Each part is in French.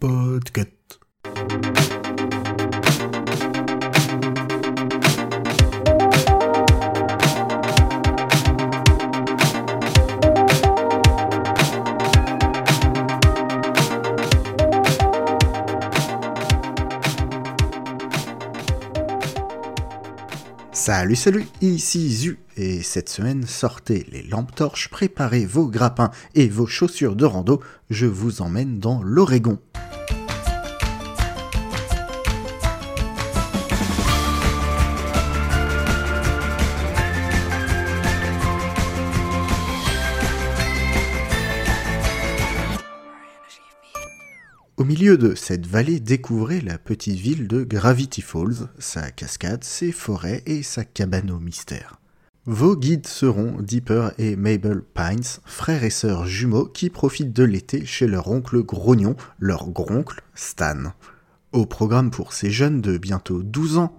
Podcast. Salut salut, ici Zu, et cette semaine sortez les lampes torches, préparez vos grappins et vos chaussures de rando, je vous emmène dans l'Oregon. Au milieu de cette vallée, découvrez la petite ville de Gravity Falls, sa cascade, ses forêts et sa cabane au mystère. Vos guides seront Dipper et Mabel Pines, frères et sœurs jumeaux qui profitent de l'été chez leur oncle grognon, leur groncle Stan. Au programme pour ces jeunes de bientôt 12 ans,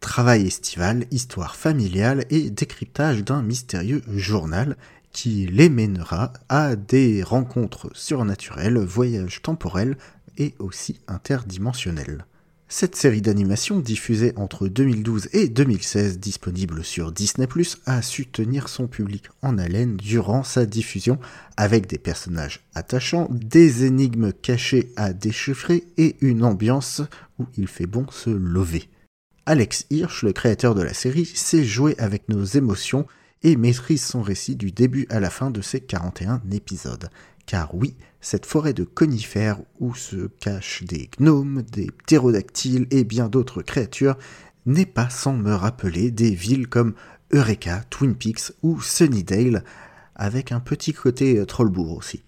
travail estival, histoire familiale et décryptage d'un mystérieux journal qui les mènera à des rencontres surnaturelles, voyages temporels et aussi interdimensionnels. Cette série d'animation diffusée entre 2012 et 2016, disponible sur Disney ⁇ a su tenir son public en haleine durant sa diffusion avec des personnages attachants, des énigmes cachées à déchiffrer et une ambiance où il fait bon se lever. Alex Hirsch, le créateur de la série, sait jouer avec nos émotions et maîtrise son récit du début à la fin de ses 41 épisodes. Car oui, cette forêt de conifères où se cachent des gnomes, des ptérodactyles et bien d'autres créatures n'est pas sans me rappeler des villes comme Eureka, Twin Peaks ou Sunnydale, avec un petit côté Trollbourg aussi.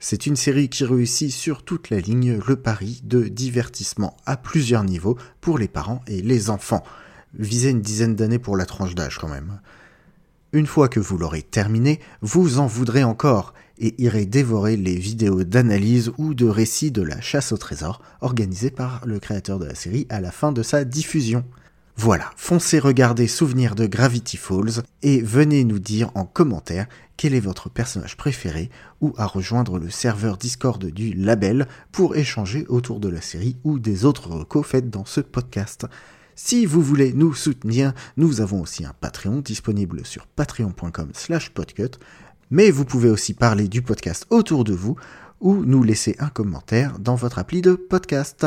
C'est une série qui réussit sur toute la ligne le pari de divertissement à plusieurs niveaux pour les parents et les enfants. Visez une dizaine d'années pour la tranche d'âge quand même. Une fois que vous l'aurez terminé, vous en voudrez encore et irez dévorer les vidéos d'analyse ou de récits de la chasse au trésor organisée par le créateur de la série à la fin de sa diffusion. Voilà, foncez regarder Souvenir de Gravity Falls et venez nous dire en commentaire quel est votre personnage préféré ou à rejoindre le serveur Discord du label pour échanger autour de la série ou des autres recos faites dans ce podcast. Si vous voulez nous soutenir, nous avons aussi un Patreon disponible sur patreon.com slash podcut, mais vous pouvez aussi parler du podcast autour de vous ou nous laisser un commentaire dans votre appli de podcast.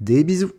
Des bisous